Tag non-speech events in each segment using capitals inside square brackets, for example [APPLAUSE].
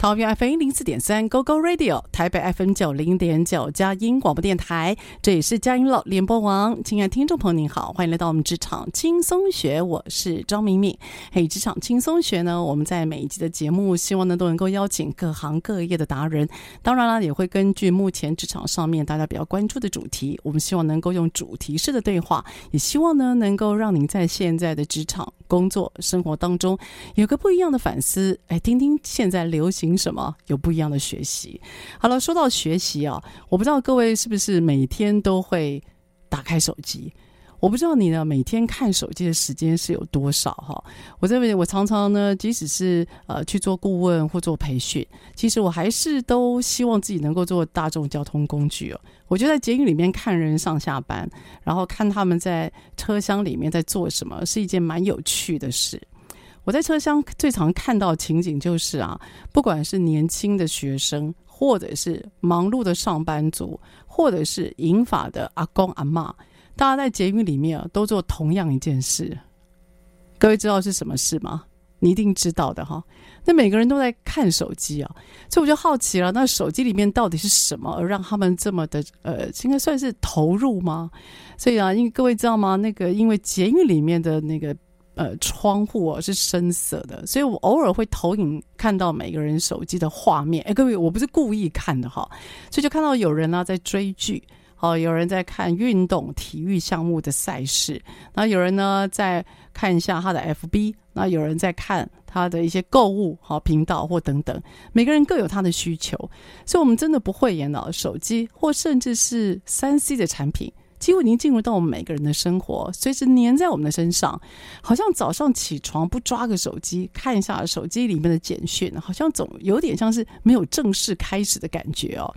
桃园 FM 零四点三 GO GO Radio，台北 FM 九零点九佳音广播电台，这里是佳音乐联播网。亲爱的听众朋友，您好，欢迎来到我们职场轻松学，我是张敏敏。嘿，职场轻松学呢，我们在每一集的节目，希望呢都能够邀请各行各业的达人，当然了，也会根据目前职场上面大家比较关注的主题，我们希望能够用主题式的对话，也希望呢能够让您在现在的职场、工作、生活当中有个不一样的反思，哎，听听现在流行。凭什么有不一样的学习？好了，说到学习啊，我不知道各位是不是每天都会打开手机？我不知道你呢，每天看手机的时间是有多少哈？我认为我常常呢，即使是呃去做顾问或做培训，其实我还是都希望自己能够做大众交通工具哦。我觉得在捷运里面看人上下班，然后看他们在车厢里面在做什么，是一件蛮有趣的事。我在车厢最常看到的情景就是啊，不管是年轻的学生，或者是忙碌的上班族，或者是银发的阿公阿嬷，大家在捷运里面啊，都做同样一件事。各位知道是什么事吗？你一定知道的哈。那每个人都在看手机啊，所以我就好奇了，那手机里面到底是什么，而让他们这么的呃，应该算是投入吗？所以啊，因为各位知道吗？那个因为捷运里面的那个。呃，窗户哦是深色的，所以我偶尔会投影看到每个人手机的画面。哎，各位，我不是故意看的哈，所以就看到有人呢在追剧，哦，有人在看运动体育项目的赛事，那有人呢在看一下他的 FB，那有人在看他的一些购物好频道或等等，每个人各有他的需求，所以我们真的不会演了手机或甚至是三 C 的产品。几乎已经进入到我们每个人的生活，随时粘在我们的身上，好像早上起床不抓个手机看一下手机里面的简讯，好像总有点像是没有正式开始的感觉哦。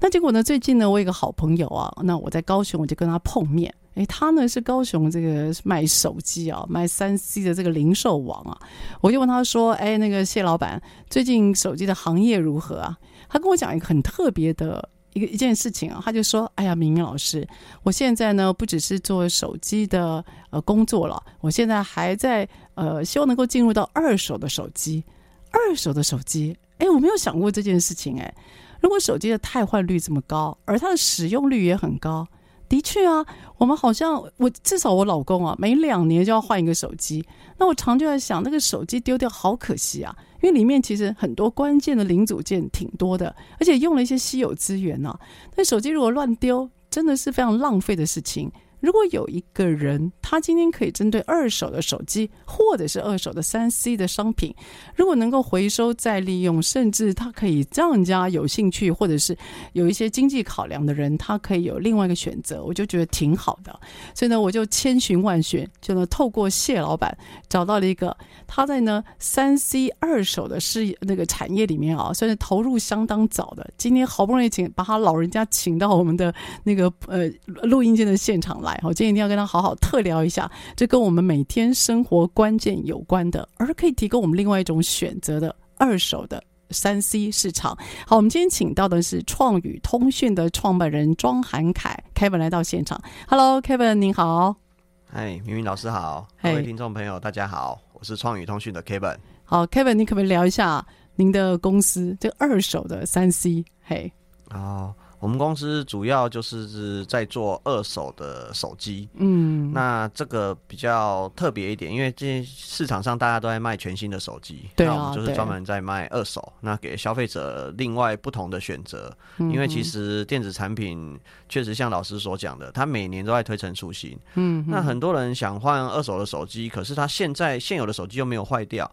那结果呢？最近呢，我有一个好朋友啊，那我在高雄，我就跟他碰面。诶，他呢是高雄这个卖手机啊，卖三 C 的这个零售网啊。我就问他说：“诶，那个谢老板，最近手机的行业如何啊？”他跟我讲一个很特别的。一个一件事情啊，他就说：“哎呀，明明老师，我现在呢不只是做手机的呃工作了，我现在还在呃希望能够进入到二手的手机，二手的手机。哎，我没有想过这件事情哎。如果手机的汰换率这么高，而它的使用率也很高，的确啊，我们好像我至少我老公啊，每两年就要换一个手机。那我常就在想，那个手机丢掉好可惜啊。”因为里面其实很多关键的零组件挺多的，而且用了一些稀有资源呢、啊。那手机如果乱丢，真的是非常浪费的事情。如果有一个人，他今天可以针对二手的手机或者是二手的三 C 的商品，如果能够回收再利用，甚至他可以让人家有兴趣，或者是有一些经济考量的人，他可以有另外一个选择，我就觉得挺好的。所以呢，我就千寻万寻，就能透过谢老板找到了一个他在呢三 C 二手的事业那个产业里面啊，算是投入相当早的。今天好不容易请把他老人家请到我们的那个呃录音间的现场来。我今天一定要跟他好好特聊一下，这跟我们每天生活关键有关的，而可以提供我们另外一种选择的二手的三 C 市场。好，我们今天请到的是创宇通讯的创办人庄涵凯，Kevin 来到现场。Hello，Kevin，您好。嗨，明明老师好，各位听众朋友大家好，我是创宇通讯的 Kevin。好，Kevin，你可不可以聊一下您的公司这二手的三 C？嘿，哦。我们公司主要就是在做二手的手机，嗯，那这个比较特别一点，因为这市场上大家都在卖全新的手机，对啊，那我们就是专门在卖二手，那给消费者另外不同的选择。因为其实电子产品确实像老师所讲的，它每年都在推陈出新，嗯，那很多人想换二手的手机，可是他现在现有的手机又没有坏掉，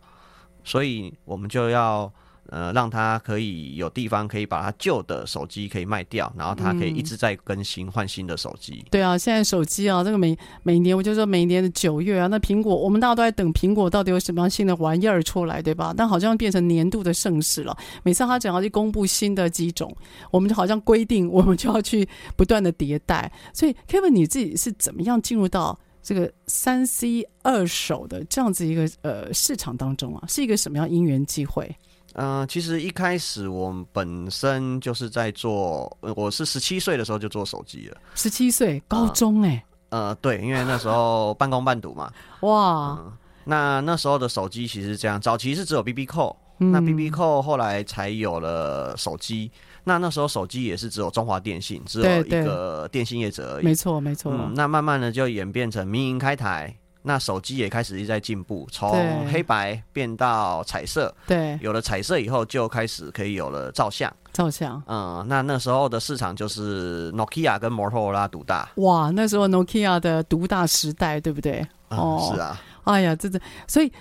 所以我们就要。呃，让他可以有地方可以把他旧的手机可以卖掉，然后他可以一直在更新换新的手机。对啊，现在手机啊，这个每每年我就说每年的九月啊，那苹果我们大家都在等苹果到底有什么样新的玩意儿出来，对吧？但好像变成年度的盛事了。每次他只要去公布新的机种，我们就好像规定我们就要去不断的迭代。所以，Kevin 你自己是怎么样进入到这个三 C 二手的这样子一个呃市场当中啊？是一个什么样因缘机会？嗯、呃，其实一开始我们本身就是在做，我是十七岁的时候就做手机了。十七岁，高中哎、欸呃。呃，对，因为那时候半工半读嘛。[LAUGHS] 哇、呃。那那时候的手机其实是这样，早期是只有 BB 嗯、那 BB Call 后来才有了手机。那那时候手机也是只有中华电信，只有一个电信业者而已。没错，没错、嗯。那慢慢的就演变成民营开台。那手机也开始一直在进步，从黑白变到彩色。对，有了彩色以后，就开始可以有了照相。照相，嗯，那那时候的市场就是 Nokia 跟 Motorola 独大。哇，那时候 Nokia 的独大时代，对不对？嗯、哦，是啊。哎呀，真的，所以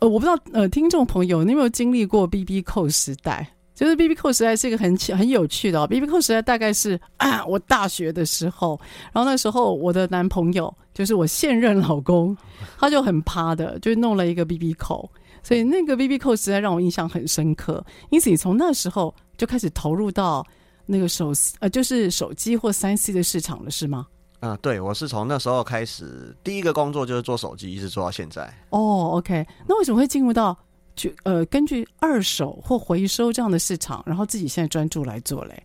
呃，我不知道呃，听众朋友，你有没有经历过 BB Call 时代？就是 BB Call 时代是一个很很有趣的哦。BB Call 时代大概是啊，我大学的时候，然后那时候我的男朋友就是我现任老公，他就很趴的，就弄了一个 BB Call，所以那个 BB Call 实在让我印象很深刻。因此，你从那时候就开始投入到那个手呃，就是手机或三 C 的市场了，是吗？嗯，对，我是从那时候开始，第一个工作就是做手机，一直做到现在。哦，OK，那为什么会进入到？就呃，根据二手或回收这样的市场，然后自己现在专注来做嘞。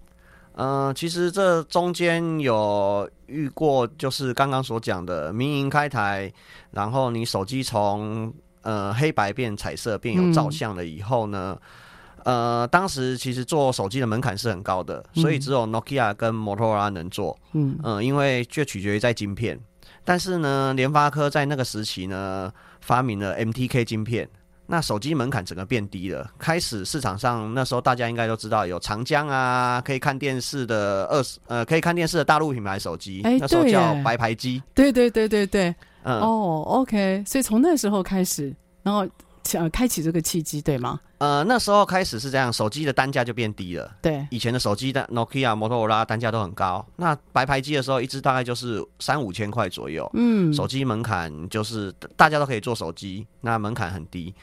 嗯、呃，其实这中间有遇过，就是刚刚所讲的民营开台，然后你手机从呃黑白变彩色，变有照相了以后呢，嗯、呃，当时其实做手机的门槛是很高的，所以只有 Nokia 跟 Motorola 能做。嗯嗯、呃，因为就取决于在晶片，但是呢，联发科在那个时期呢，发明了 MTK 晶片。那手机门槛整个变低了，开始市场上那时候大家应该都知道有长江啊，可以看电视的二十呃可以看电视的大陆品牌手机，欸，那时候叫白牌机。对对对对对，嗯哦，OK，所以从那时候开始，然后。呃，开启这个契机，对吗？呃，那时候开始是这样，手机的单价就变低了。对，以前的手机的 Nokia、摩托罗拉单价都很高。那白牌机的时候，一只大概就是三五千块左右。嗯，手机门槛就是大家都可以做手机，那门槛很低。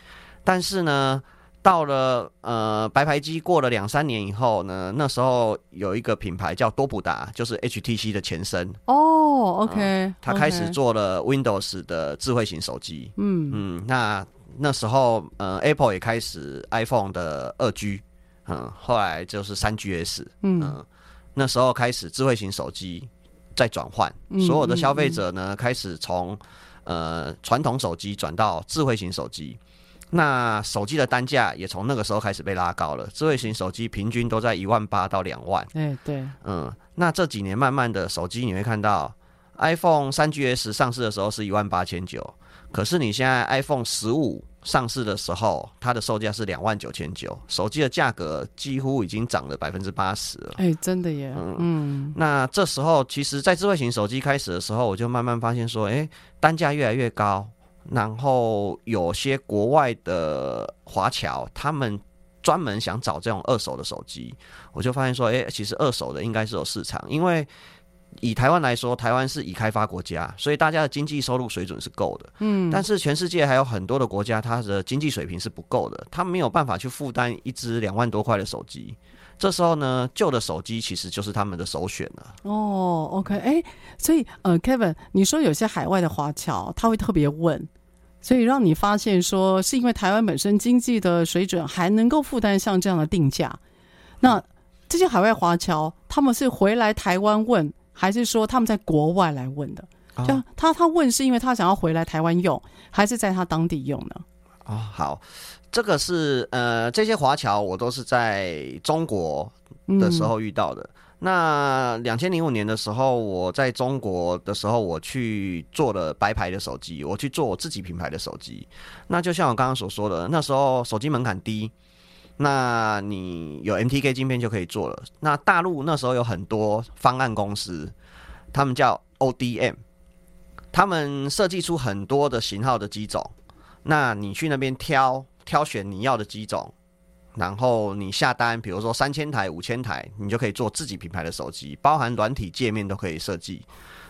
但是呢，到了呃白牌机过了两三年以后呢，那时候有一个品牌叫多普达，就是 HTC 的前身。哦，OK，他开始做了 Windows 的智慧型手机。嗯嗯，那。那时候，呃，Apple 也开始 iPhone 的二 G，嗯，后来就是三 GS，嗯、呃，那时候开始智慧型手机在转换，所有的消费者呢开始从呃传统手机转到智慧型手机，那手机的单价也从那个时候开始被拉高了，智慧型手机平均都在一万八到两万，哎，对，嗯，那这几年慢慢的手机你会看到 iPhone 三 GS 上市的时候是一万八千九。可是你现在 iPhone 十五上市的时候，它的售价是两万九千九，手机的价格几乎已经涨了百分之八十了。哎、欸，真的耶。嗯，嗯，那这时候其实，在智慧型手机开始的时候，我就慢慢发现说，哎、欸，单价越来越高，然后有些国外的华侨，他们专门想找这种二手的手机，我就发现说，哎、欸，其实二手的应该是有市场，因为。以台湾来说，台湾是已开发国家，所以大家的经济收入水准是够的。嗯，但是全世界还有很多的国家，它的经济水平是不够的，他没有办法去负担一只两万多块的手机。这时候呢，旧的手机其实就是他们的首选了。哦，OK，哎，所以呃，Kevin，你说有些海外的华侨他会特别问，所以让你发现说，是因为台湾本身经济的水准还能够负担像这样的定价。那这些海外华侨他们是回来台湾问，还是说他们在国外来问的？就他他问是因为他想要回来台湾用，还是在他当地用呢？哦，好，这个是呃，这些华侨我都是在中国的时候遇到的。嗯、那两千零五年的时候，我在中国的时候，我去做了白牌的手机，我去做我自己品牌的手机。那就像我刚刚所说的，那时候手机门槛低，那你有 MTK 晶片就可以做了。那大陆那时候有很多方案公司，他们叫 ODM。他们设计出很多的型号的机种，那你去那边挑挑选你要的机种，然后你下单，比如说三千台、五千台，你就可以做自己品牌的手机，包含软体界面都可以设计。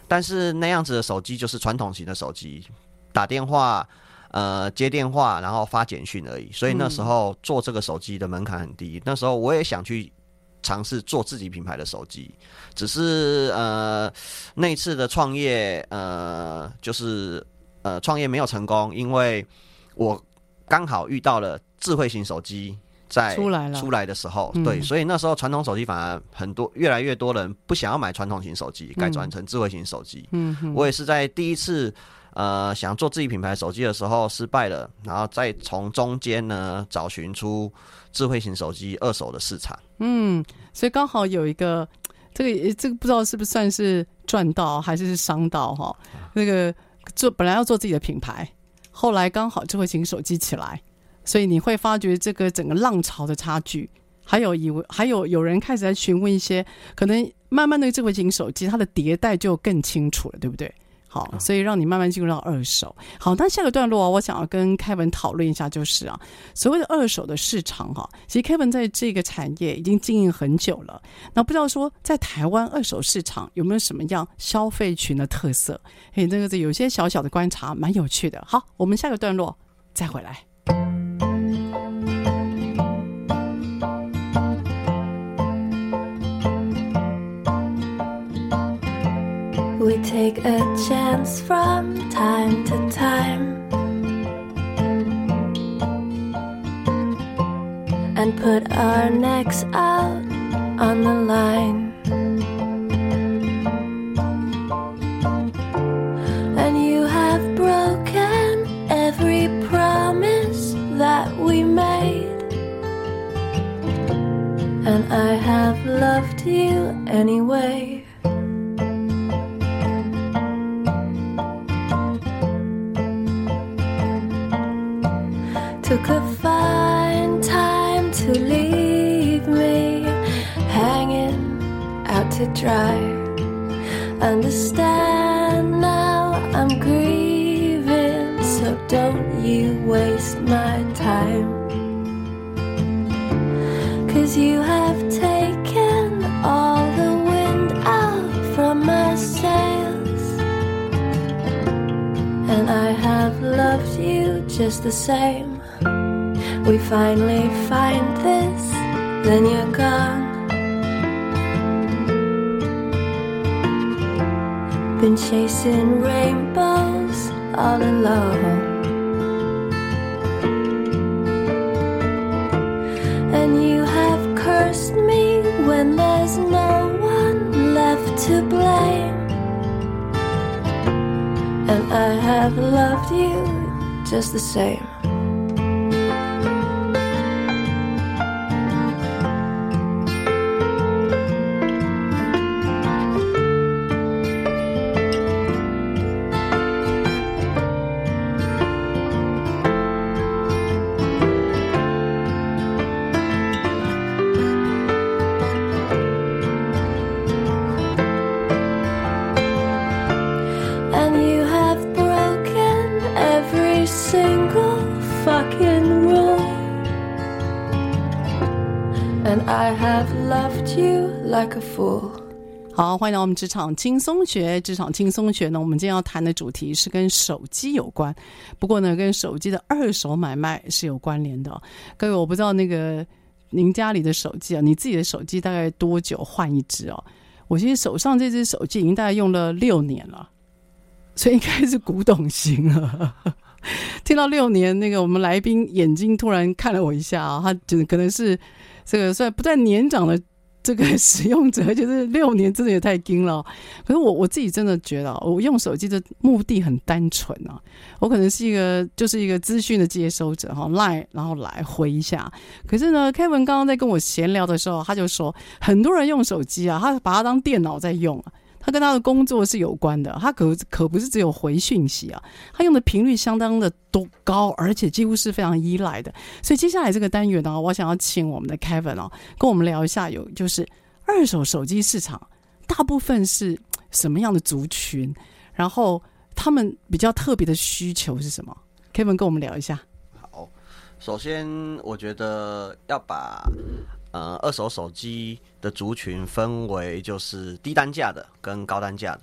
但是那样子的手机就是传统型的手机，打电话、呃接电话，然后发简讯而已。所以那时候做这个手机的门槛很低。那时候我也想去。尝试做自己品牌的手机，只是呃那次的创业呃就是呃创业没有成功，因为我刚好遇到了智慧型手机在出来了出来的时候，对，嗯、所以那时候传统手机反而很多越来越多人不想要买传统型手机，改转成智慧型手机。嗯，我也是在第一次呃想做自己品牌手机的时候失败了，然后再从中间呢找寻出。智慧型手机二手的市场，嗯，所以刚好有一个，这个这个不知道是不是算是赚到还是伤到哈？那个做本来要做自己的品牌，后来刚好智慧型手机起来，所以你会发觉这个整个浪潮的差距，还有以为还有有人开始在询问一些，可能慢慢的智慧型手机它的迭代就更清楚了，对不对？好，所以让你慢慢进入到二手。好，那下个段落啊，我想要跟 Kevin 讨论一下，就是啊，所谓的二手的市场哈，其实 Kevin 在这个产业已经经营很久了。那不知道说在台湾二手市场有没有什么样消费群的特色？嘿，这个是有些小小的观察，蛮有趣的。好，我们下个段落再回来。Take a chance from time to time and put our necks out on the line. And you have broken every promise that we made. And I have loved you anyway. Took a fine time to leave me hanging out to dry. Understand now I'm grieving, so don't you waste my time. Cause you have taken all the wind out from my sails, and I have loved you just the same we finally find this, then you're gone. Been chasing rainbows all alone. And you have cursed me when there's no one left to blame. And I have loved you just the same. 好，欢迎到我们职场轻松学。职场轻松学呢，我们今天要谈的主题是跟手机有关，不过呢，跟手机的二手买卖是有关联的。各位，我不知道那个您家里的手机啊，你自己的手机大概多久换一支哦？我其实手上这只手机已经大概用了六年了，所以应该是古董型了。听到六年，那个我们来宾眼睛突然看了我一下啊，他就可能是这个算不但年长的。这个 [LAUGHS] 使用者 [LAUGHS] 就是六年，真的也太惊了。可是我我自己真的觉得，我用手机的目的很单纯啊。我可能是一个就是一个资讯的接收者哈，line 然后来回一下。可是呢，Kevin 刚刚在跟我闲聊的时候，他就说，很多人用手机啊，他把它当电脑在用啊。他跟他的工作是有关的，他可可不是只有回讯息啊，他用的频率相当的多高，而且几乎是非常依赖的。所以接下来这个单元呢，我想要请我们的 Kevin 哦，跟我们聊一下，有就是二手手机市场大部分是什么样的族群，然后他们比较特别的需求是什么？Kevin 跟我们聊一下。好，首先我觉得要把。呃，二手手机的族群分为就是低单价的跟高单价的。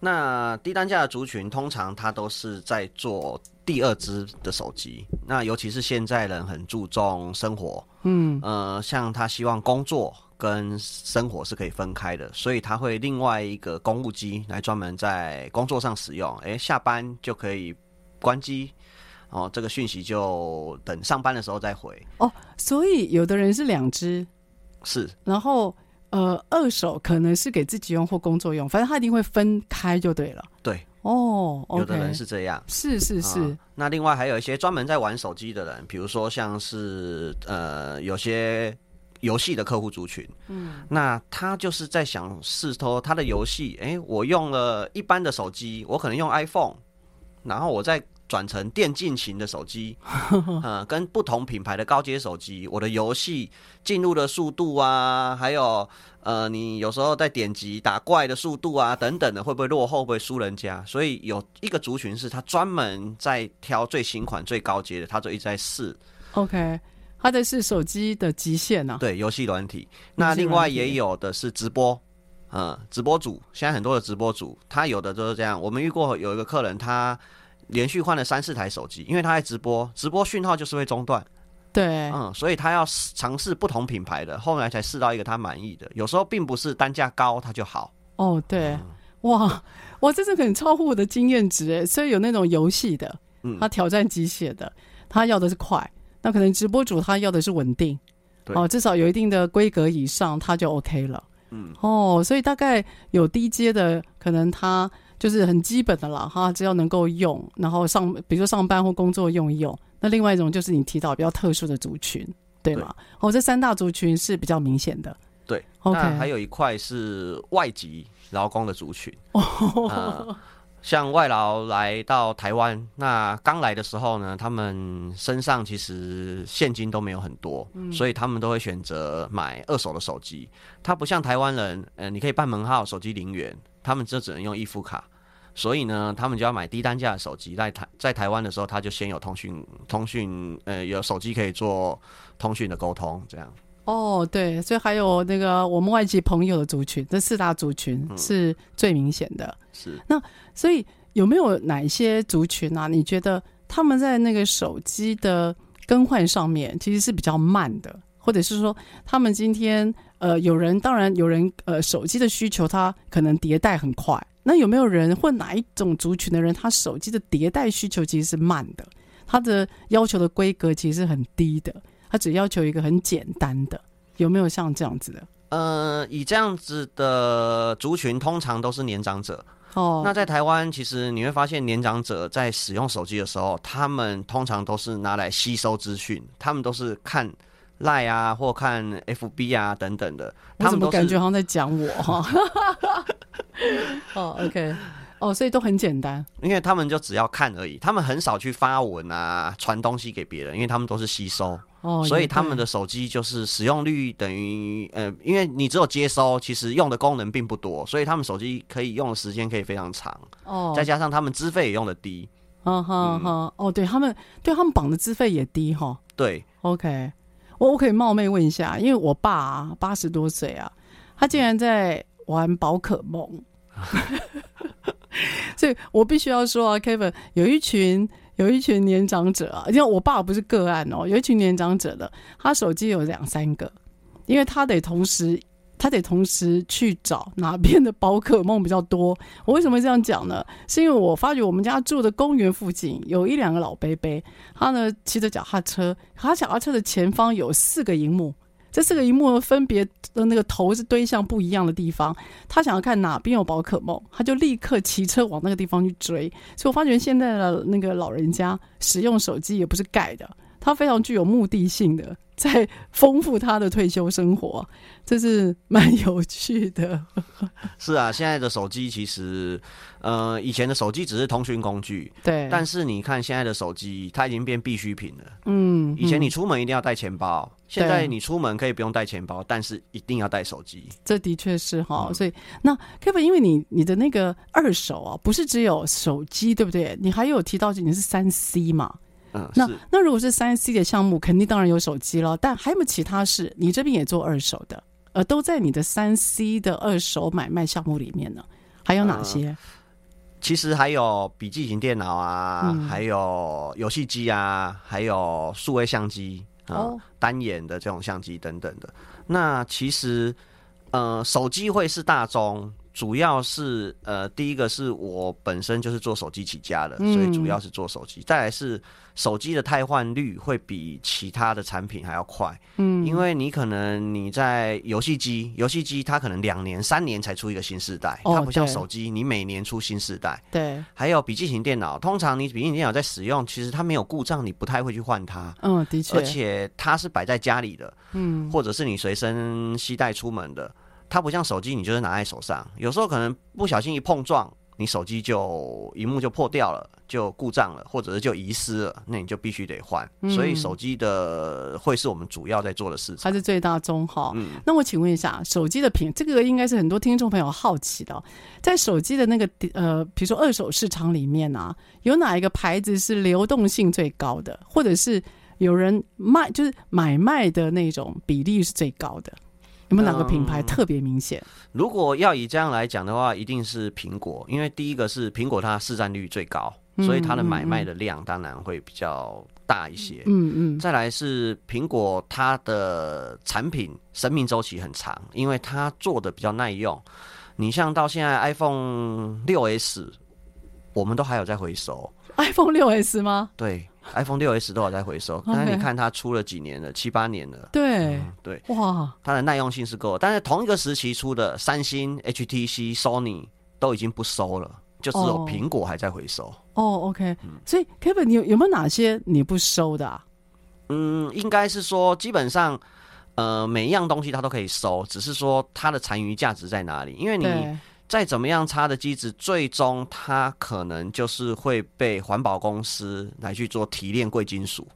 那低单价的族群通常它都是在做第二支的手机。那尤其是现在人很注重生活，嗯，呃，像他希望工作跟生活是可以分开的，所以他会另外一个公务机来专门在工作上使用。诶，下班就可以关机。哦，这个讯息就等上班的时候再回哦。所以有的人是两只，是，然后呃，二手可能是给自己用或工作用，反正他一定会分开就对了。对，哦，okay，有的人是这样，是是是，嗯。那另外还有一些专门在玩手机的人，比如说像是呃，有些游戏的客户族群，嗯，那他就是在想试托他的游戏，哎，我用了一般的手机，我可能用 iPhone，然后我在。转成电竞型的手机，嗯，[LAUGHS] 跟不同品牌的高阶手机，我的游戏进入的速度啊，还有呃，你有时候在点击打怪的速度啊，等等的，会不会落后，会不会输人家？所以有一个族群是他专门在挑最新款、最高阶的，他就一直在试。OK，他的是手机的极限呢、啊？对，游戏软体。那另外也有的是直播，嗯，直播主，现在很多的直播主，他有的就是这样。我们遇过有一个客人，他。连续换了三四台手机，因为他在直播，直播讯号就是会中断。对，嗯，所以他要尝试不同品牌的，后来才试到一个他满意的。有时候并不是单价高他就好。哦，对，嗯、哇，哇，这是很超乎我的经验值诶。所以有那种游戏的，他挑战机械的，他要的是快。那可能直播主他要的是稳定，哦，至少有一定的规格以上，他就 OK 了。嗯，哦，所以大概有低阶的，可能他。就是很基本的啦哈，只要能够用，然后上，比如说上班或工作用一用。那另外一种就是你提到比较特殊的族群，对吗？哦，这三大族群是比较明显的。对，OK。那还有一块是外籍劳工的族群。哦、呃，像外劳来到台湾，那刚来的时候呢，他们身上其实现金都没有很多，嗯、所以他们都会选择买二手的手机。他不像台湾人，呃，你可以办门号，手机零元，他们就只能用易付卡。所以呢，他们就要买低单价的手机。在台在台湾的时候，他就先有通讯通讯，呃，有手机可以做通讯的沟通，这样。哦，对，所以还有那个我们外籍朋友的族群，这四大族群是最明显的。嗯、是。那所以有没有哪一些族群啊？你觉得他们在那个手机的更换上面其实是比较慢的，或者是说他们今天呃，有人当然有人呃，手机的需求他可能迭代很快。那有没有人或哪一种族群的人，他手机的迭代需求其实是慢的，他的要求的规格其实是很低的，他只要求一个很简单的，有没有像这样子的？呃，以这样子的族群，通常都是年长者。哦，那在台湾，其实你会发现，年长者在使用手机的时候，他们通常都是拿来吸收资讯，他们都是看。赖啊，或看 FB 啊等等的，他们都感觉好像在讲我哈。[LAUGHS] 哦，OK，哦，所以都很简单，因为他们就只要看而已，他们很少去发文啊，传东西给别人，因为他们都是吸收。哦，所以他们的手机就是使用率等于呃，因为你只有接收，其实用的功能并不多，所以他们手机可以用的时间可以非常长。哦，再加上他们资费也用的低。哈哈哈，哦，对他们，对他们绑的资费也低哈。对，OK。我我可以冒昧问一下，因为我爸啊八十多岁啊，他竟然在玩宝可梦，[LAUGHS] 所以我必须要说啊，Kevin 有一群有一群年长者啊，因为我爸不是个案哦，有一群年长者的，他手机有两三个，因为他得同时他得同时去找哪边的宝可梦比较多。我为什么这样讲呢？是因为我发觉我们家住的公园附近有一两个老伯伯，他呢骑着脚踏车，他脚踏车的前方有四个荧幕，这四个荧幕分别的那个头是堆向不一样的地方。他想要看哪边有宝可梦，他就立刻骑车往那个地方去追。所以我发觉现在的那个老人家使用手机也不是盖的。他非常具有目的性的，在丰富他的退休生活，[LAUGHS] 这是蛮有趣的。[LAUGHS] 是啊，现在的手机其实，呃，以前的手机只是通讯工具，对。但是你看现在的手机，它已经变必需品了。嗯。以前你出门一定要带钱包，嗯，现在你出门可以不用带钱包，但是一定要带手机。这的确是哈，嗯，所以那 Kevin，因为你你的那个二手啊，不是只有手机，对不对？你还有提到你是三 C 嘛？嗯，那那如果是三 C 的项目，肯定当然有手机了，但还有没有其他事？你这边也做二手的，呃，都在你的三 C 的二手买卖项目里面呢？还有哪些？嗯、其实还有笔记型电脑啊，嗯、还有游戏机啊，还有数位相机啊、嗯，单眼的这种相机等等的。那其实，呃，手机会是大宗。主要是呃，第一个是我本身就是做手机起家的，所以主要是做手机。再来是手机的汰换率会比其他的产品还要快，嗯，因为你可能你在游戏机，游戏机它可能两年、三年才出一个新世代，它不像手机，你每年出新世代。对。还有笔记型电脑，通常你笔记型电脑在使用，其实它没有故障，你不太会去换它。嗯，的确。而且它是摆在家里的，嗯，或者是你随身携带出门的。它不像手机，你就是拿在手上，有时候可能不小心一碰撞，你手机就荧幕就破掉了，就故障了，或者是就遗失了，那你就必须得换。嗯。所以手机的会是我们主要在做的事情，它是最大宗哈。嗯，那我请问一下，手机的品，这个应该是很多听众朋友好奇的，在手机的那个呃，比如说二手市场里面啊，有哪一个牌子是流动性最高的，或者是有人卖，就是买卖的那种比例是最高的？有没有哪个品牌特别明显？嗯，如果要以这样来讲的话，一定是苹果，因为第一个是苹果，它市占率最高，所以它的买卖的量当然会比较大一些。嗯嗯。再来是苹果，它的产品生命周期很长，因为它做的比较耐用。你像到现在 iPhone 六 S，我们都还有在回收。iPhone 六 S 吗？对。iPhone 六 S 都有在回收.但是你看它出了几年了，七八年了。对、嗯、对，哇，它的耐用性是够。但是同一个时期出的三星、HTC、Sony 都已经不收了，就只有苹果还在回收。哦、嗯。所以 Kevin，你有有没有哪些你不收的啊？嗯，应该是说基本上，呃，每一样东西它都可以收，只是说它的残余价值在哪里？因为你。再怎么样差的机子，最终它可能就是会被环保公司来去做提炼贵金属。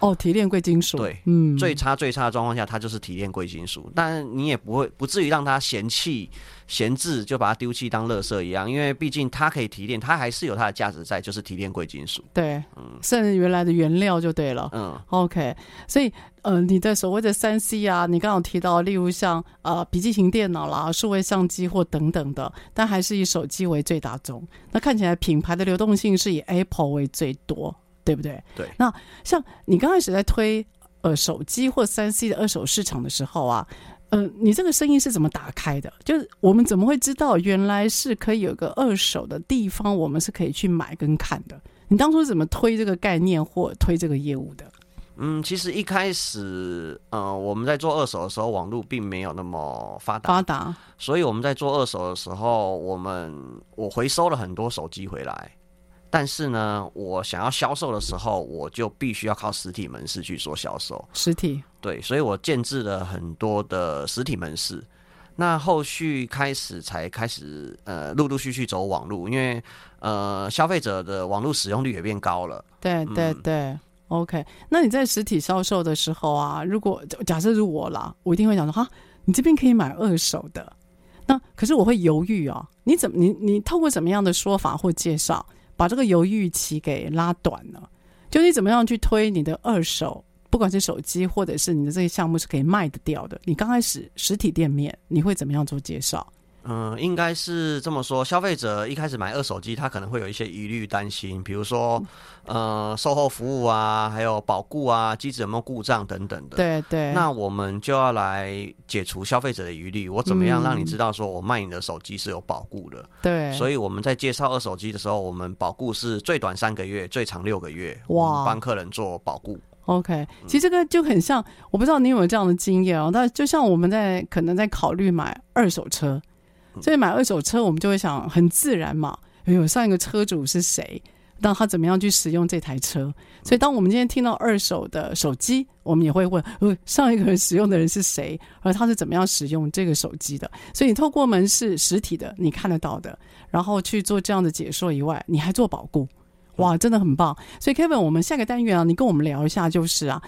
哦，提炼贵金属。对，嗯，最差最差的状况下，它就是提炼贵金属。但你也不会不至于让它嫌弃闲置，就把它丢弃当垃圾一样，因为毕竟它可以提炼，它还是有它的价值在，就是提炼贵金属。对，嗯，剩原来的原料就对了。嗯，OK，所以。呃，你的所谓的三 C 啊，你刚刚提到，例如像呃笔记型电脑啦、数位相机或等等的，但还是以手机为最大宗。那看起来品牌的流动性是以 Apple 为最多，对不对？对。那像你刚开始在推呃手机或三 C 的二手市场的时候啊，呃，你这个生意是怎么打开的？就是我们怎么会知道原来是可以有个二手的地方，我们是可以去买跟看的？你当初怎么推这个概念或推这个业务的？嗯，其实一开始，呃，我们在做二手的时候，网络并没有那么发达。发达。所以我们在做二手的时候，我们我回收了很多手机回来，但是呢，我想要销售的时候，我就必须要靠实体门市去做销售。实体。对，所以我建置了很多的实体门市。那后续开始才开始，呃，陆陆续续走网络，因为呃，消费者的网络使用率也变高了。对对对。嗯 OK，那你在实体销售的时候啊，如果假设是我啦，我一定会想说哈，你这边可以买二手的。那可是我会犹豫哦，你怎么你你透过怎么样的说法或介绍，把这个犹豫期给拉短了？就你怎么样去推你的二手，不管是手机或者是你的这些项目是可以卖得掉的？你刚开始实体店面，你会怎么样做介绍？嗯，应该是这么说。消费者一开始买二手机，他可能会有一些疑虑、担心，比如说，呃，售后服务啊，还有保固啊，机子有没有故障等等的。对对。那我们就要来解除消费者的疑虑。我怎么样让你知道说我卖你的手机是有保固的？对。所以我们在介绍二手机的时候，我们保固是最短三个月，最长六个月。哇。帮客人做保固。OK，其实这个就很像，我不知道你有没有这样的经验哦。但就像我们在可能在考虑买二手车。所以买二手车，我们就会想很自然嘛。哎呦，上一个车主是谁？那他怎么样去使用这台车？所以当我们今天听到二手的手机，我们也会问：呃，上一个人使用的人是谁？而他是怎么样使用这个手机的？所以你透过门是实体的你看得到的，然后去做这样的解说以外，你还做保固，哇，真的很棒。所以 Kevin，我们下个单元啊，你跟我们聊一下，就是啊，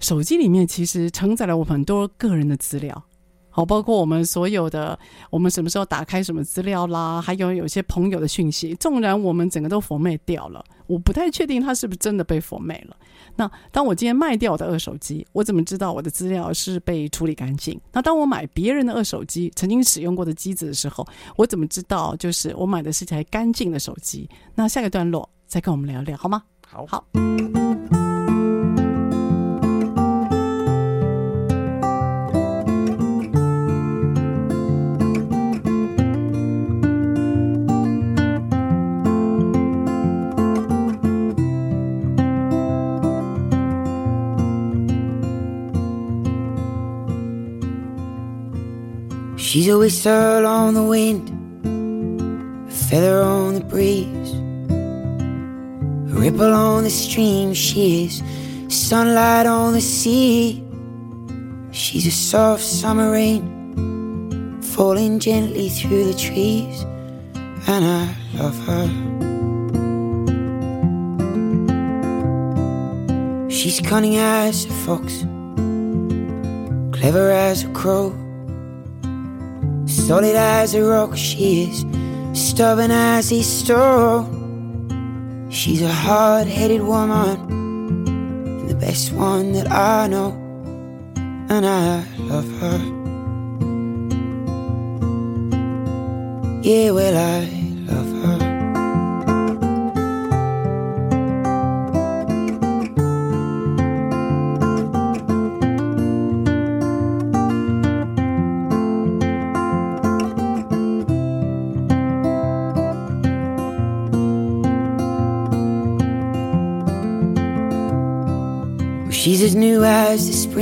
手机里面其实承载了我们很多个人的资料。好，包括我们所有的，我们什么时候打开什么资料啦，还有有些朋友的讯息，纵然我们整个都 format 掉了，我不太确定它是不是真的被 format 了。那当我今天卖掉我的二手机，我怎么知道我的资料是被处理干净？那当我买别人的二手机，曾经使用过的机子的时候，我怎么知道就是我买的是台干净的手机？那下个段落再跟我们聊聊好吗？好。好。She's a whistle on the wind, a feather on the breeze, a ripple on the stream. She is sunlight on the sea. She's a soft summer rain falling gently through the trees, and I love her. She's cunning as a fox, clever as a crow. Solid as a rock, she is stubborn as a stone. She's a hard headed woman, and the best one that I know, and I love her. Yeah, well, I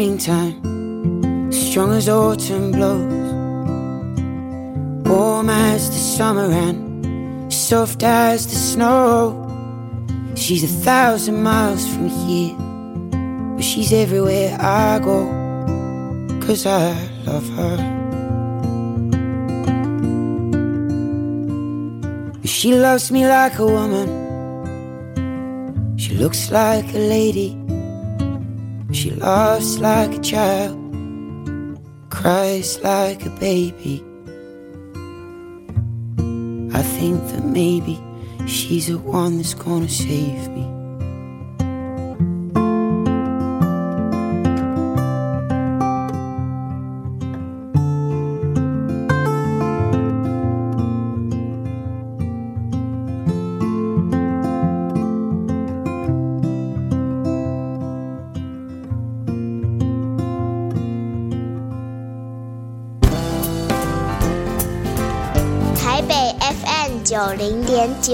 springtime, strong as autumn blows, warm as the summer and soft as the snow. She's a thousand miles from here, but she's everywhere I go, cause I love her. She loves me like a woman, she looks like a lady. She laughs like a child, cries like a baby. I think that maybe she's the one that's gonna save me.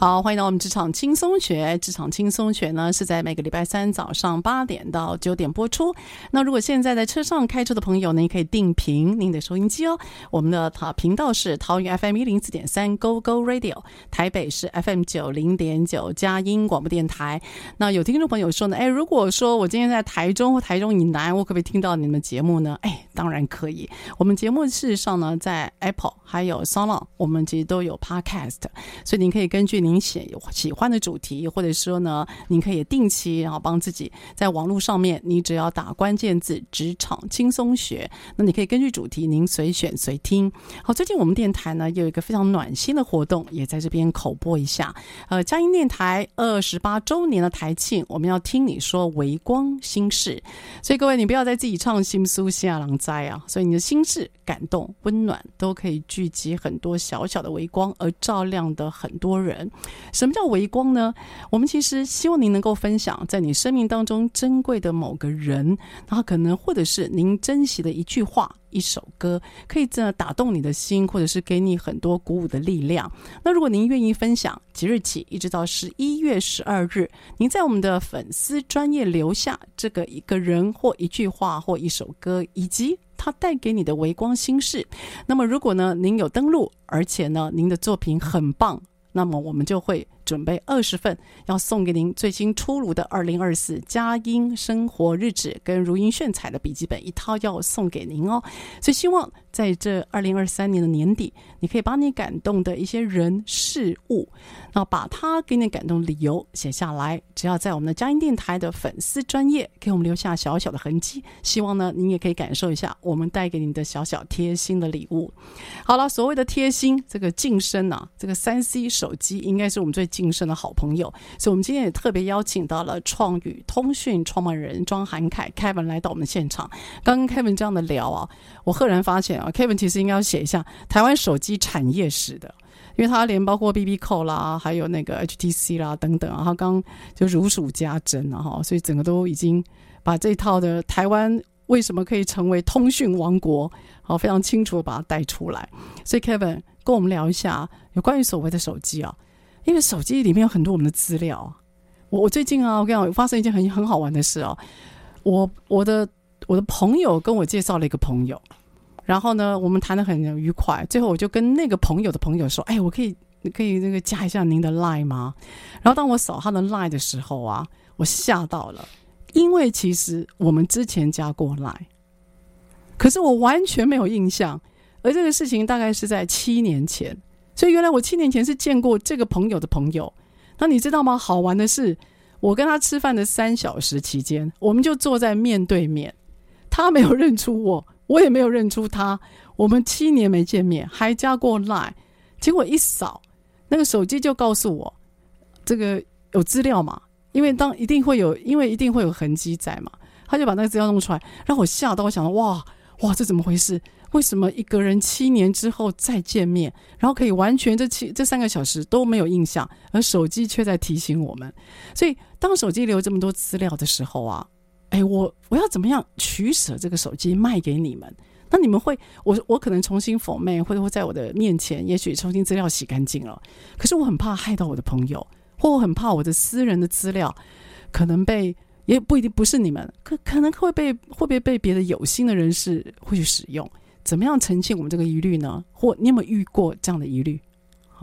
好，欢迎到我们职场轻松学。职场轻松学呢，是在每个礼拜三早上八点到九点播出。那如果现在在车上开车的朋友呢，你可以定频您的收音机哦。我们的频道是桃园 FM 一零四点三 Go Go Radio，台北是 FM 九零点九佳音广播电台。那有听众朋友说呢，哎，如果说我今天在台中或台中以南，我可不可以听到你们节目呢？哎，当然可以。我们节目事实上呢，在 Apple 还有 s o n o 我们其实都有 Podcast，所以您可以根据您。您喜喜欢的主题，或者说呢，您可以定期然后帮自己在网络上面，你只要打关键字“职场轻松学”，那你可以根据主题您随选随听。好，最近我们电台呢有一个非常暖心的活动，也在这边口播一下。呃，佳音电台二十八周年的台庆，我们要听你说微光心事，所以各位你不要再自己唱心苏下郎灾啊，所以你的心事、感动、温暖都可以聚集很多小小的微光，而照亮的很多人。什么叫微光呢？我们其实希望您能够分享在你生命当中珍贵的某个人，然后可能或者是您珍惜的一句话。一首歌可以这样打动你的心，或者是给你很多鼓舞的力量。那如果您愿意分享，即日起一直到十一月十二日，您在我们的粉丝专业留下这个一个人或一句话或一首歌，以及他带给你的微光心事。那么如果呢，您有登录，而且呢，您的作品很棒，那么我们就会。准备二十份，要送给您最新出炉的二零二四佳音生活日志跟如音炫彩的笔记本一套，要送给您哦。所以希望在这二零二三年的年底，你可以把你感动的一些人事物，然后把他给你感动的理由写下来，只要在我们的佳音电台的粉丝专业给我们留下小小的痕迹。希望呢，您也可以感受一下我们带给您的小小贴心的礼物。好了，所谓的贴心，这个晋升啊，这个三 C 手机应该是我们最。晋升的好朋友，所以我们今天也特别邀请到了创宇通讯创办人庄涵凯 Kevin 来到我们现场。刚跟 Kevin 这样的聊啊，我赫然发现啊，Kevin 其实应该要写一下台湾手机产业史的，因为他连包括 BBQ 啦，还有那个 HTC 啦等等啊，他刚就如数家珍啊哈，所以整个都已经把这套的台湾为什么可以成为通讯王国，好非常清楚的把它带出来。所以 Kevin 跟我们聊一下有关于所谓的手机啊。因为手机里面有很多我们的资料，我我最近啊，我跟你讲，发生一件很很好玩的事啊，我我的我的朋友跟我介绍了一个朋友，然后呢，我们谈得很愉快，最后我就跟那个朋友的朋友说，哎，我可以可以那个加一下您的 Line 吗？然后当我扫他的 Line 的时候啊，我吓到了，因为其实我们之前加过 Line，可是我完全没有印象，而这个事情大概是在七年前。所以原来我七年前是见过这个朋友的朋友，那你知道吗？好玩的是，我跟他吃饭的三小时期间，我们就坐在面对面，他没有认出我，我也没有认出他。我们七年没见面，还加过 Line，结果一扫那个手机就告诉我，这个有资料嘛？因为当一定会有，因为一定会有痕迹在嘛，他就把那个资料弄出来，让我吓到，我想说哇哇，这怎么回事？为什么一个人七年之后再见面，然后可以完全这七这三个小时都没有印象，而手机却在提醒我们？所以当手机留这么多资料的时候啊，哎，我我要怎么样取舍这个手机卖给你们？那你们会，我我可能重新 format，或者会在我的面前，也许重新资料洗干净了。可是我很怕害到我的朋友，或我很怕我的私人的资料可能被，也不一定不是你们，可可能会被会不会被别的有心的人士会去使用？怎么样澄清我们这个疑虑呢？或你有没有遇过这样的疑虑？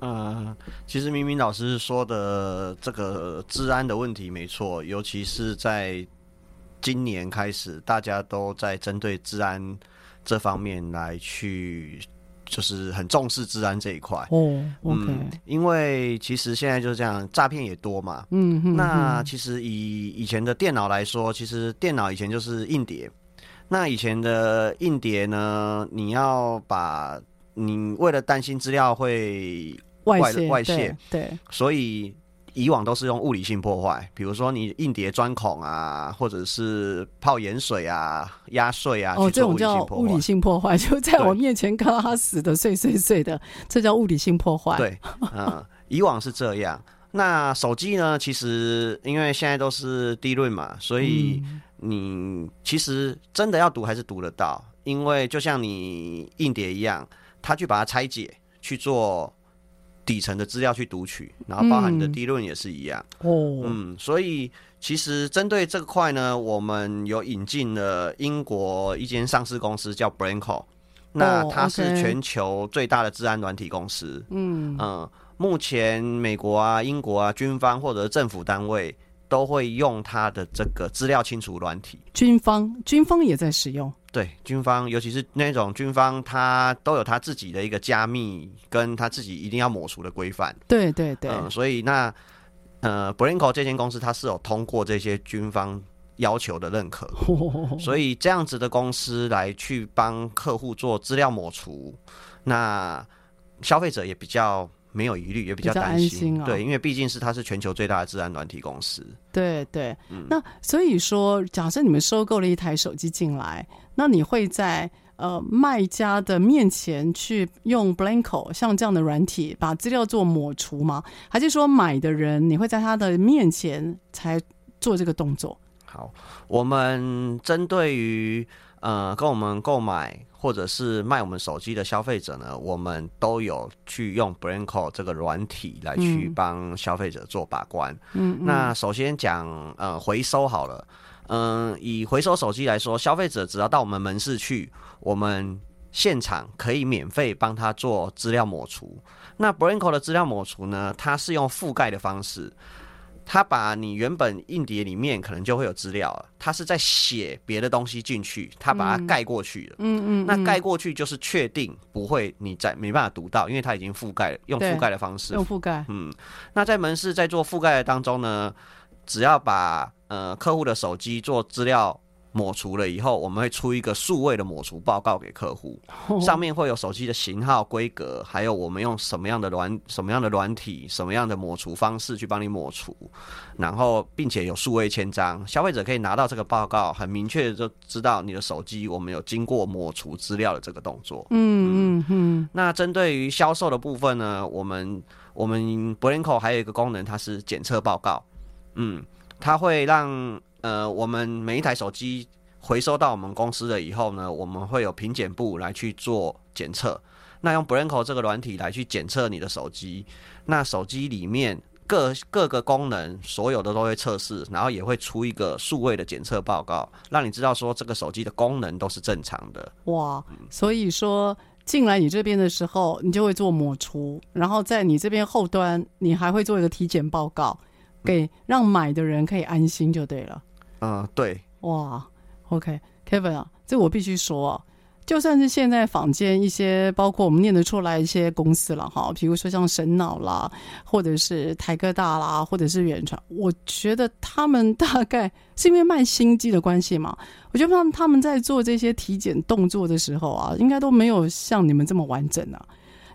呃，其实明明老师说的这个治安的问题没错，尤其是在今年开始，大家都在针对治安这方面来去，就是很重视治安这一块。哦嗯，因为其实现在就是这样，诈骗也多嘛。嗯哼哼，那其实以以前的电脑来说，其实电脑以前就是硬碟。那以前的硬碟呢？你要把你为了担心资料会外外泄，外泄对，对，所以以往都是用物理性破坏，比如说你硬碟钻孔啊，或者是泡盐水啊、压碎啊。哦，这种叫物理性破坏，[LAUGHS] 就在我面前看到他死的碎碎碎的，这叫物理性破坏。对，嗯、呃，以往是这样。那手机呢？其实因为现在都是 DRAM 嘛，所以。嗯你其实真的要读还是读得到？因为就像你硬碟一样，他去把它拆解，去做底层的资料去读取，然后包含你的 DRAM 也是一样。哦，嗯，所以其实针对这块呢，我们有引进了英国一间上市公司叫 Blanco，那它是全球最大的治安软体公司。嗯嗯，目前美国啊、英国啊、军方或者政府单位。都会用它的这个资料清除软体，军方军方也在使用。对，军方尤其是那种军方，他都有他自己的一个加密，跟他自己一定要抹除的规范。对对对，嗯，所以那呃，Brinko 这间公司它是有通过这些军方要求的认可，所以这样子的公司来去帮客户做资料抹除，那消费者也比较。没有疑虑，也比较担心，心哦、对，因为毕竟是它是全球最大的治安软体公司。对对，嗯、那所以说，假设你们收购了一台手机进来，那你会在呃卖家的面前去用 Blanco 像这样的软体把资料做抹除吗？还是说买的人你会在他的面前才做这个动作？好，我们针对于呃跟我们购买。或者是卖我们手机的消费者呢，我们都有去用 Branco 这个软体来去帮消费者做把关。嗯，那首先讲呃回收好了，嗯、呃，以回收手机来说，消费者只要到我们门市去，我们现场可以免费帮他做资料抹除。那 Branco 的资料抹除呢，它是用覆盖的方式。他把你原本硬碟里面可能就会有资料了，他是在写别的东西进去，他把它盖过去了。嗯嗯，嗯，那盖过去就是确定不会你在没办法读到，因为它已经覆盖了，用覆盖的方式。用覆盖。嗯，那在门市在做覆盖的当中呢，只要把呃客户的手机做资料。抹除了以后，我们会出一个数位的抹除报告给客户，上面会有手机的型号、规格，还有我们用什么样的软、什么样的软体、什么样的抹除方式去帮你抹除，然后并且有数位签章，消费者可以拿到这个报告，很明确的就知道你的手机我们有经过抹除资料的这个动作。嗯嗯嗯。那针对于销售的部分呢，我们我们 Blanco 还有一个功能，它是检测报告。嗯，它会让。呃，我们每一台手机回收到我们公司了以后呢，我们会有品检部来去做检测。那用 Branco 这个软体来去检测你的手机，那手机里面各各个功能所有的都会测试，然后也会出一个数位的检测报告，让你知道说这个手机的功能都是正常的。哇，所以说进来你这边的时候，你就会做抹除，然后在你这边后端，你还会做一个体检报告，给让买的人可以安心就对了。啊，对，哇，OK，Kevin、啊，这我必须说啊，就算是现在坊间一些，包括我们念得出来一些公司了哈，比如说像神脑啦，或者是台科大啦，或者是远传，我觉得他们大概是因为卖心机的关系嘛，我觉得他们在做这些体检动作的时候啊，应该都没有像你们这么完整啊，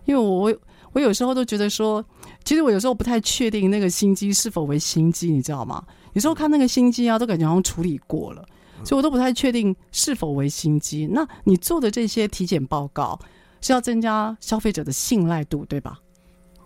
因为我我有时候都觉得说，其实我有时候不太确定那个心机是否为心机，你知道吗？有时候看那个新机啊，都感觉好像处理过了，所以我都不太确定是否为新机。那你做的这些体检报告是要增加消费者的信赖度，对吧？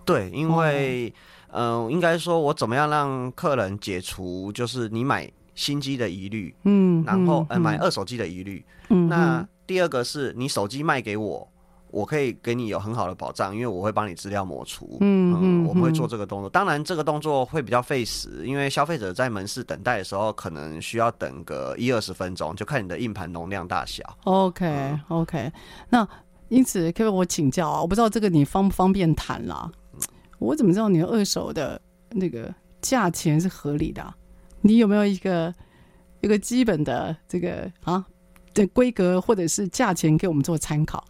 对，因为嗯、呃，应该说我怎么样让客人解除就是你买新机的疑虑，嗯，然后呃买二手机的疑虑，嗯，那第二个是你手机卖给我。我可以给你有很好的保障，因为我会帮你资料抹除。嗯嗯，嗯，我们会做这个动作。当然，这个动作会比较费时，因为消费者在门市等待的时候，可能需要等个一二十分钟，就看你的硬盘容量大小。OK、嗯、OK，那因此可以我请教啊，我不知道这个你方不方便谈啦？我怎么知道你的二手的那个价钱是合理的啊？你有没有一个一个基本的这个啊的规格或者是价钱给我们做参考？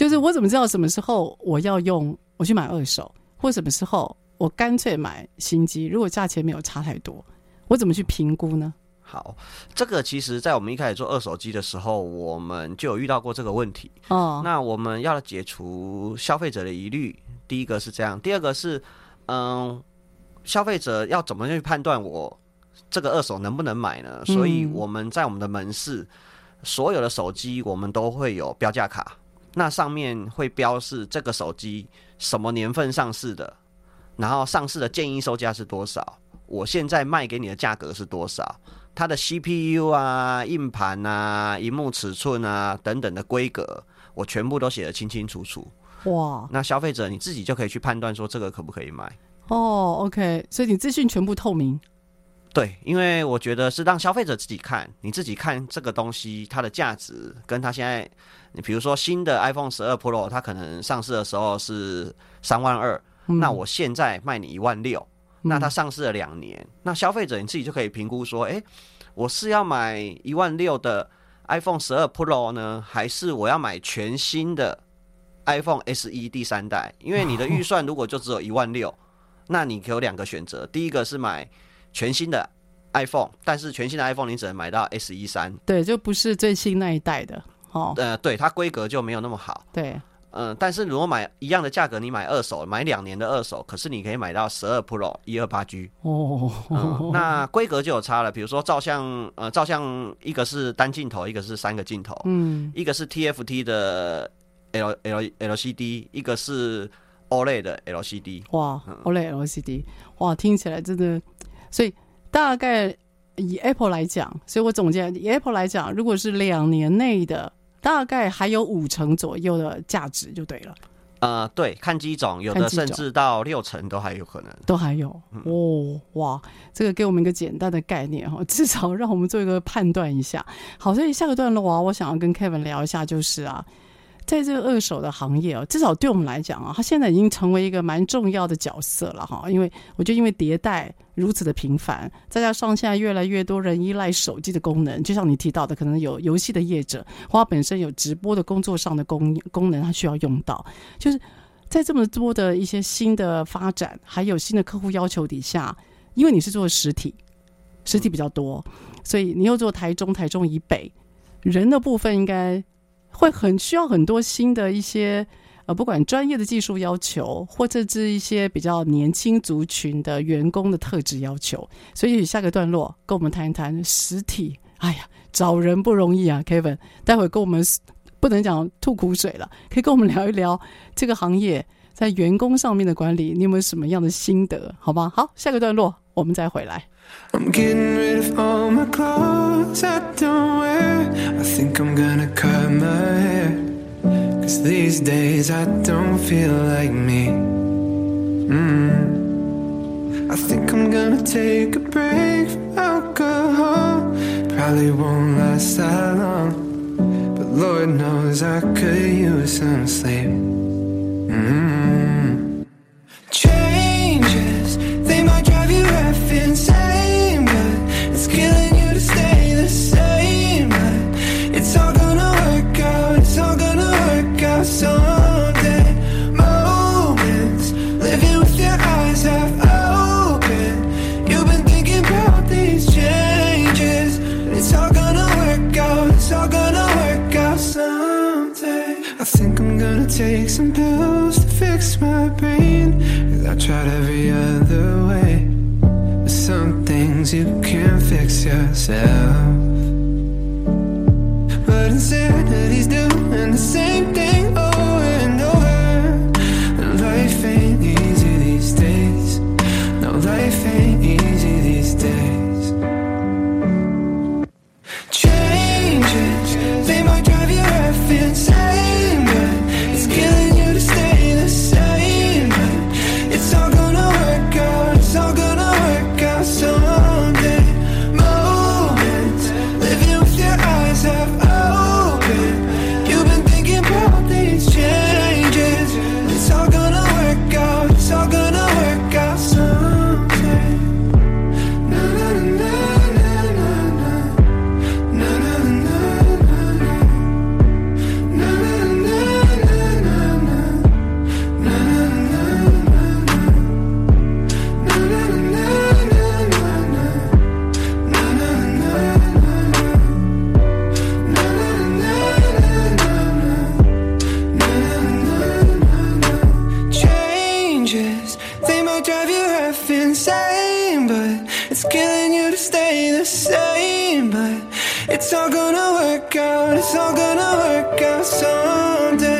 就是我怎么知道什么时候我要用我去买二手，或什么时候我干脆买新机？如果价钱没有差太多，我怎么去评估呢？好，这个其实，在我们一开始做二手机的时候，我们就有遇到过这个问题。哦，那我们要解除消费者的疑虑，第一个是这样，第二个是，嗯，消费者要怎么去判断我这个二手能不能买呢？所以我们在我们的门市，所有的手机我们都会有标价卡。那上面会标示这个手机什么年份上市的，然后上市的建议售价是多少，我现在卖给你的价格是多少，它的 CPU 啊、硬盘啊、荧幕尺寸啊等等的规格，我全部都写得清清楚楚。哇！那消费者你自己就可以去判断说这个可不可以买。哦，OK，所以你资讯全部透明。对，因为我觉得是让消费者自己看，你自己看这个东西它的价值跟它现在。你比如说新的 iPhone 十二 Pro，它可能上市的时候是三万二，那我现在卖你一万六，那它上市了两年，那消费者你自己就可以评估说，哎，我是要买一万六的 iPhone 十二 Pro 呢，还是我要买全新的 iPhone SE 第三代？因为你的预算如果就只有一万六，那你可有两个选择，第一个是买全新的 iPhone，但是全新的 iPhone 你只能买到 SE 三，对，就不是最新那一代的哦。呃，对，它规格就没有那么好。对。嗯，但是如果买一样的价格，你买二手，买两年的二手，可是你可以买到十二 Pro 一二八 G 哦，嗯，那规格就有差了。比如说照相，呃，照相一个是单镜头，一个是三个镜头，嗯，一个是 TFT 的 L L LCD，一个是 OLED 的 LCD。哇，OLED LCD，哇，听起来真的，所以大概以 Apple 来讲，所以我总结以 Apple 来讲，如果是两年内的。大概还有五成左右的价值就对了。呃，对，看机种，有的甚至到六成都还有可能，都还有哦，哇，这个给我们一个简单的概念哈，至少让我们做一个判断一下。好，所以下个段落啊，我想要跟 Kevin 聊一下，就是啊。在这个二手的行业哦，至少对我们来讲啊，它现在已经成为一个蛮重要的角色了哈。因为我觉得，因为迭代如此的频繁，再加上现在越来越多人依赖手机的功能，就像你提到的，可能有游戏的业者，或本身有直播的工作上的功功能，它需要用到。就是在这么多的一些新的发展，还有新的客户要求底下，因为你是做实体，实体比较多，所以你又做台中、台中以北，人的部分应该。会很需要很多新的一些呃，不管专业的技术要求，或者是一些比较年轻族群的员工的特质要求。所以下个段落跟我们谈一谈实体。哎呀，找人不容易啊，Kevin。待会跟我们不能讲吐苦水了，可以跟我们聊一聊这个行业在员工上面的管理，你有没有什么样的心得？好吧，好，下个段落我们再回来。I'm getting rid of all my clothes I don't wear. I think I'm gonna cut my hair. Cause these days I don't feel like me. Mm. I think I'm gonna take a break from alcohol. Probably won't last that long. But Lord knows I could use some sleep. myself. Might drive you half insane, but it's killing you to stay the same. But it's all gonna work out, it's all gonna work out someday.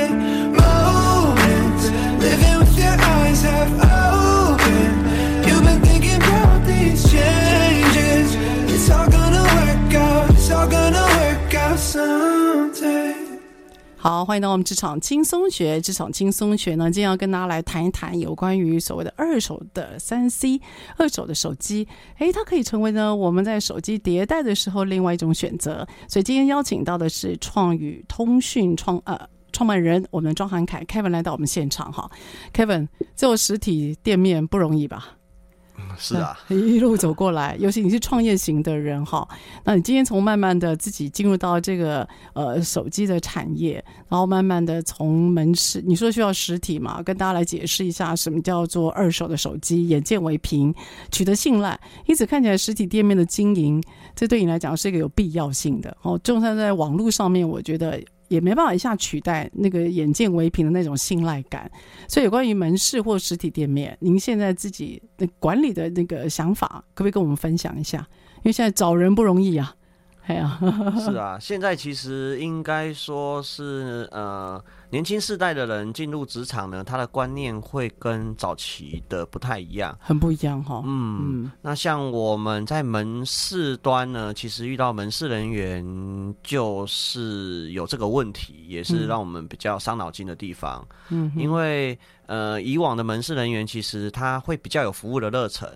好，欢迎到我们职场轻松学。职场轻松学呢，今天要跟大家来谈一谈有关于所谓的二手的三 C，二手的手机，诶，它可以成为呢我们在手机迭代的时候另外一种选择。所以今天邀请到的是创宇通讯创呃创办人我们庄汉凯 Kevin 来到我们现场哈，Kevin 做实体店面不容易吧？是啊，一路走过来，尤其你是创业型的人哈，那你今天从慢慢的自己进入到这个呃手机的产业，然后慢慢的从门市，你说需要实体嘛，跟大家来解释一下什么叫做二手的手机，眼见为凭，取得信赖，因此看起来实体店面的经营，这对你来讲是一个有必要性的哦。就算在网络上面，我觉得。也没办法一下取代那个眼见为凭的那种信赖感，所以有关于门市或实体店面，您现在自己管理的那个想法，可不可以跟我们分享一下？因为现在找人不容易啊，哎呀，是啊，现在其实应该说是呃。年轻世代的人进入职场呢，他的观念会跟早期的不太一样，很不一样哈。嗯，嗯，那像我们在门市端呢，其实遇到门市人员就是有这个问题，也是让我们比较伤脑筋的地方。嗯，因为呃，以往的门市人员其实他会比较有服务的热忱，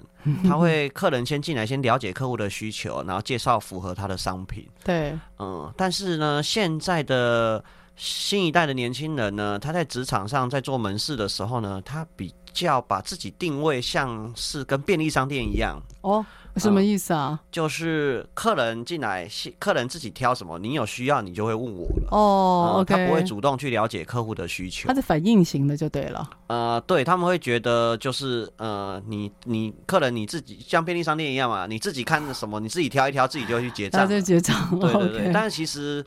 他会客人先进来，先了解客户的需求，然后介绍符合他的商品。对，嗯，但是呢，现在的新一代的年轻人呢，他在职场上在做门市的时候呢，他比较把自己定位像是跟便利商店一样哦，什么意思啊？嗯，就是客人进来，客人自己挑什么，你有需要你就会问我了哦。他不会主动去了解客户的需求，他是反应型的就对了。呃，对，他们会觉得就是呃，你你客人你自己像便利商店一样嘛，你自己看什么，你自己挑一挑，自己就去结账，就结账。对对对但是其实。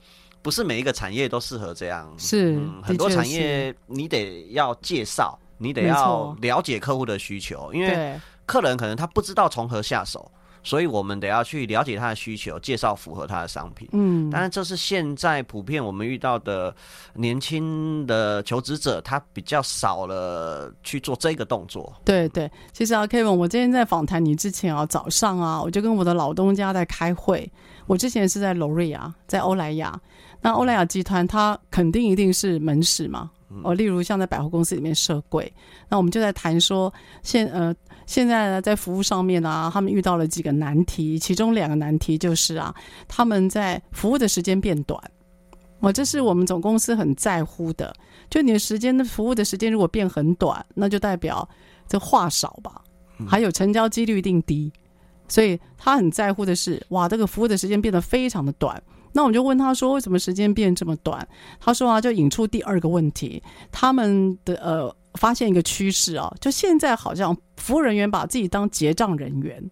不是每一个产业都适合这样，是、嗯、很多产业你得要介绍，你得要了解客户的需求，因为客人可能他不知道从何下手，所以我们得要去了解他的需求，介绍符合他的商品。嗯，当然这是现在普遍我们遇到的年轻的求职者，他比较少了去做这个动作。对对，其实啊，Kevin，我今天在访谈你之前啊，早上啊，我就跟我的老东家在开会。我之前是在罗瑞亚，在欧莱雅。那欧莱雅集团，它肯定一定是门市嘛？哦，例如像在百货公司里面设柜，那我们就在谈说现呃现在呢，在服务上面啊，他们遇到了几个难题，其中两个难题就是啊，他们在服务的时间变短，哦，这是我们总公司很在乎的。就你的时间的服务的时间如果变很短，那就代表这话少吧，还有成交几率一定低，所以他很在乎的是，哇，这个服务的时间变得非常的短。那我就问他说：“为什么时间变这么短？”他说：“啊，就引出第二个问题，他们的呃发现一个趋势啊，就现在好像服务人员把自己当结账人员，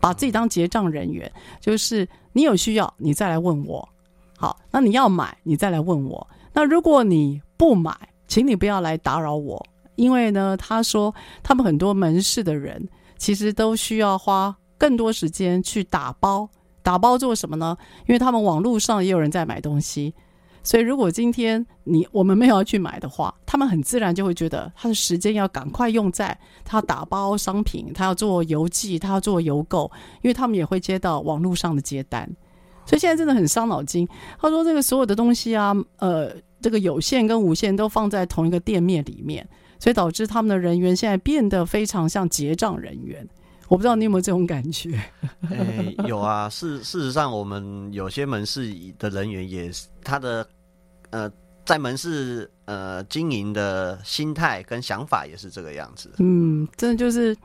把自己当结账人员，就是你有需要你再来问我，好，那你要买你再来问我，那如果你不买，请你不要来打扰我，因为呢，他说他们很多门市的人其实都需要花更多时间去打包。”打包做什么呢？因为他们网络上也有人在买东西，所以如果今天你我们没有要去买的话，他们很自然就会觉得他的时间要赶快用在他打包商品，他要做邮寄，他要做邮购，因为他们也会接到网络上的接单，所以现在真的很伤脑筋。他说这个所有的东西啊，呃，这个有线跟无线都放在同一个店面里面，所以导致他们的人员现在变得非常像结账人员。我不知道你有没有这种感觉？[LAUGHS] 哎、欸，有啊。事事实上，我们有些门市的人员也是他的呃，在门市呃经营的心态跟想法也是这个样子。嗯，真的就是。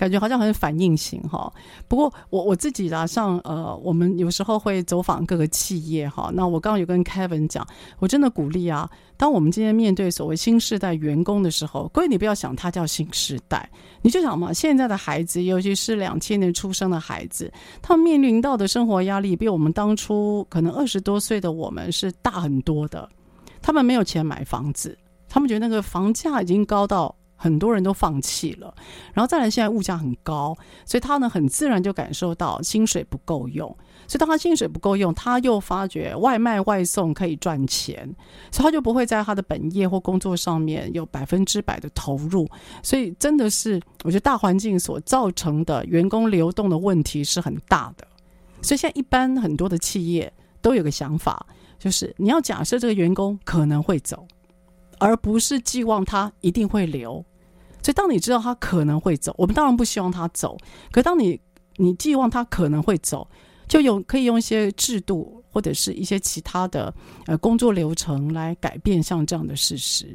感觉好像很反应型哈，不过我我自己啦，像呃，我们有时候会走访各个企业哈。那我刚刚有跟 Kevin 讲，我真的鼓励啊，当我们今天面对所谓新世代员工的时候，各位你不要想他叫新世代，你就想嘛，现在的孩子，尤其是两千年出生的孩子，他们面临到的生活压力，比我们当初可能二十多岁的我们是大很多的。他们没有钱买房子，他们觉得那个房价已经高到。很多人都放弃了，然后再来，现在物价很高，所以他呢很自然就感受到薪水不够用，所以当他薪水不够用，他又发觉外卖外送可以赚钱，所以他就不会在他的本业或工作上面有百分之百的投入，所以真的是我觉得大环境所造成的员工流动的问题是很大的，所以现在一般很多的企业都有个想法，就是你要假设这个员工可能会走，而不是寄望他一定会留。所以，当你知道他可能会走，我们当然不希望他走。可当你你寄望他可能会走，就用可以用一些制度或者是一些其他的呃工作流程来改变像这样的事实。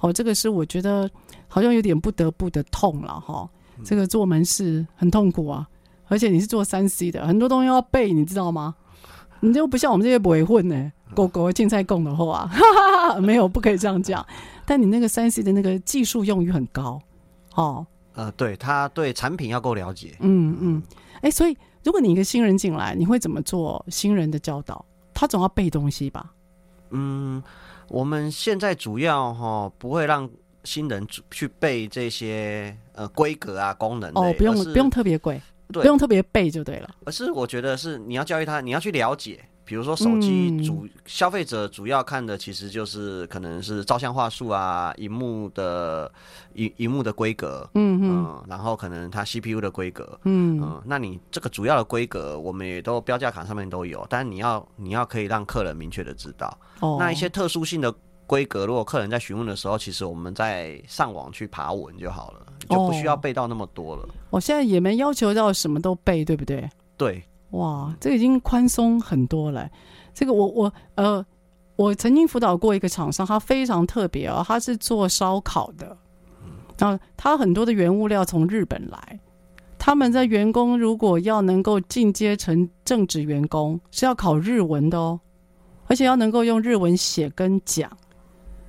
哦，这个是我觉得好像有点不得不的痛了哈。这个做门市很痛苦啊，而且你是做三 C 的，很多东西要背，你知道吗？你就不像我们这些不会混呢，狗狗竞赛供的话，[LAUGHS] 没有不可以这样讲。但你那个三 C 的那个技术用语很高，哦，呃，对，他对产品要够了解，嗯嗯，哎、欸，所以如果你一个新人进来，你会怎么做新人的教导？他总要背东西吧？嗯，我们现在主要哈不会让新人去背这些呃规格啊功能哦，不用不用特别贵。不用特别背就对了，而是我觉得是你要教育他，你要去了解。比如说手机主、嗯、消费者主要看的其实就是可能是照相话术啊，荧幕的荧荧幕的规格，嗯嗯，然后可能它 CPU 的规格，嗯嗯，那你这个主要的规格我们也都标价卡上面都有，但是你要你要可以让客人明确的知道。哦，那一些特殊性的规格，如果客人在询问的时候，其实我们在上网去爬文就好了。就不需要背到那么多了。我、哦、现在也没要求到什么都背，对不对？对，哇，这已经宽松很多了。这个我我呃，我曾经辅导过一个厂商，他非常特别哦，他是做烧烤的，然后他很多的原物料从日本来。他们在员工如果要能够进阶成正职员工，是要考日文的哦，而且要能够用日文写跟讲。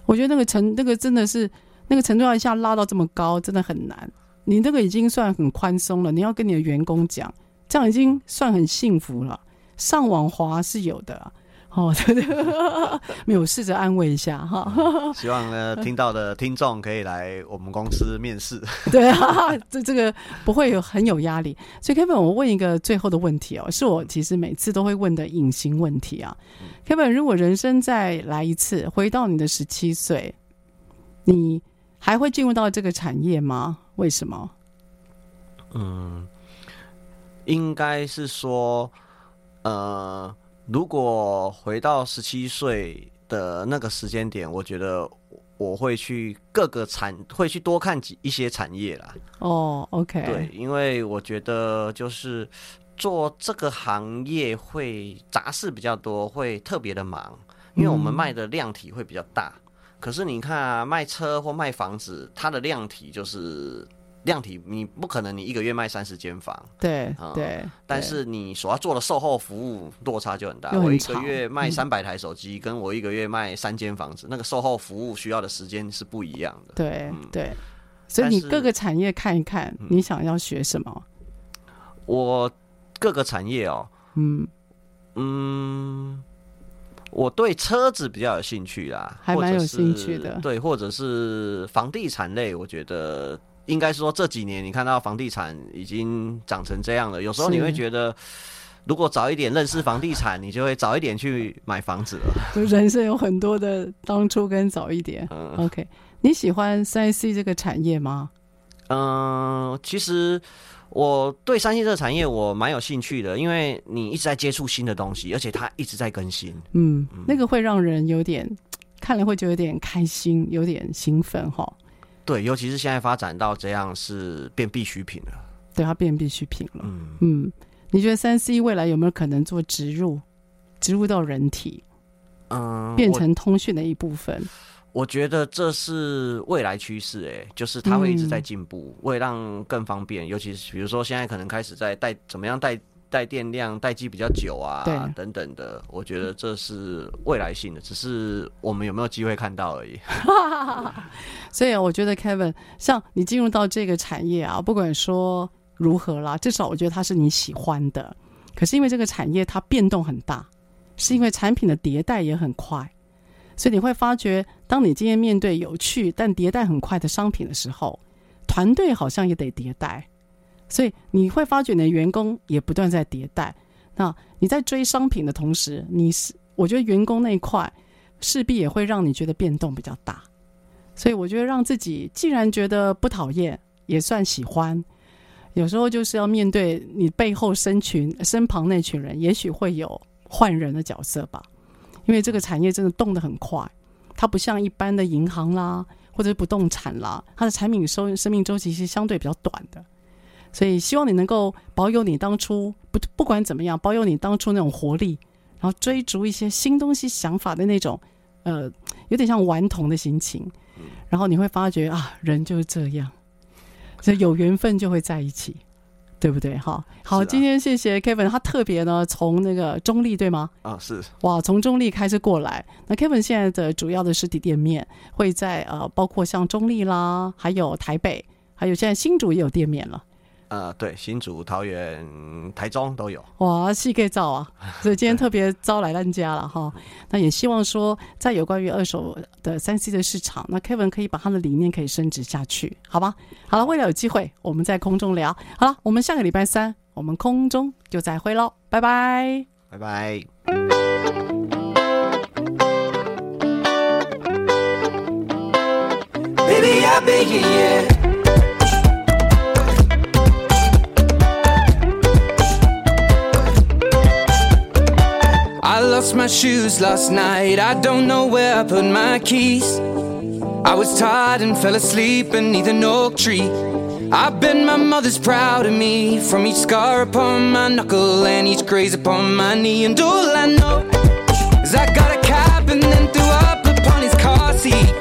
我觉得那个程，那个真的是。那个程度要一下拉到这么高，真的很难。你这个已经算很宽松了，你要跟你的员工讲，这样已经算很幸福了。上网滑是有的，哦，对 [LAUGHS] 对，[LAUGHS] 没有试着安慰一下哈。希望呢，听到的听众可以来我们公司面试。[LAUGHS] 对啊，这这个不会有很有压力。所以 Kevin，我问一个最后的问题哦，是我其实每次都会问的隐形问题啊。Kevin，如果人生再来一次，回到你的十七岁，你还会进入到这个产业吗？为什么？嗯，应该是说，呃，如果回到十七岁的那个时间点，我觉得我会去各个产，会去多看几一些产业啦。哦，OK，对，因为我觉得就是做这个行业会杂事比较多，会特别的忙，因为我们卖的量体会比较大。嗯可是你看啊，卖车或卖房子，它的量体就是量体，你不可能你一个月卖三十间房，对、嗯、对。但是你所要做的售后服务落差就很大。我一个月卖三百台手机，跟我一个月卖三间房子，嗯，那个售后服务需要的时间是不一样的。对、嗯、对。所以你各个产业看一看，你想要学什么？我各个产业哦，嗯嗯。我对车子比较有兴趣啦，还蛮有兴趣的。对，或者是房地产类，我觉得应该说这几年你看到房地产已经长成这样了，有时候你会觉得，如果早一点认识房地产，你就会早一点去买房子了。[LAUGHS] 就人生有很多的当初跟早一点。嗯，OK，你喜欢三 C 这个产业吗？嗯，其实。我对三 C 这个产业我蛮有兴趣的，因为你一直在接触新的东西，而且它一直在更新。嗯，那个会让人有点看了会觉得有点开心，有点兴奋哈。对，尤其是现在发展到这样，是变必需品了。对，它变必需品了。嗯嗯，你觉得三 C 未来有没有可能做植入，植入到人体，嗯，变成通讯的一部分？我觉得这是未来趋势，哎，就是它会一直在进步，为、嗯、让更方便。尤其是比如说现在可能开始在带怎么样带带电量待机比较久啊，等等的。我觉得这是未来性的，只是我们有没有机会看到而已。[LAUGHS] [LAUGHS] 所以我觉得 Kevin，像你进入到这个产业啊，不管说如何啦，至少我觉得它是你喜欢的。可是因为这个产业它变动很大，是因为产品的迭代也很快。所以你会发觉，当你今天面对有趣但迭代很快的商品的时候，团队好像也得迭代。所以你会发觉，你的员工也不断在迭代。那你在追商品的同时，你是我觉得员工那一块势必也会让你觉得变动比较大。所以我觉得让自己既然觉得不讨厌，也算喜欢。有时候就是要面对你背后身群身旁那群人，也许会有换人的角色吧。因为这个产业真的动得很快，它不像一般的银行啦，或者是不动产啦，它的产品收生命周期是相对比较短的，所以希望你能够保有你当初不不管怎么样，保有你当初那种活力，然后追逐一些新东西想法的那种，呃，有点像顽童的心情，然后你会发觉啊，人就是这样，所以有缘分就会在一起，[LAUGHS] 对不对？哈，好，啊、今天谢谢 Kevin，他特别呢从那个中立对吗？啊，是哇，从中立开始过来。那 Kevin 现在的主要的实体店面会在呃，包括像中立啦，还有台北，还有现在新竹也有店面了。呃，对，新竹、桃园、台中都有。哇，细可以造啊！所以今天特别招来咱家了哈。那也希望说，在有关于二手的三 C 的市场，那 Kevin 可以把他的理念可以升值下去，好吧？好了，未来有机会我们在空中聊。好了，我们下个礼拜三我们空中就再会喽，拜拜，拜拜。Baby, lost my shoes last night. I don't know where I put my keys. I was tired and fell asleep beneath an oak tree. I bet my mother's proud of me from each scar upon my knuckle and each graze upon my knee. And all I know is I got a cab and then threw up upon his car seat.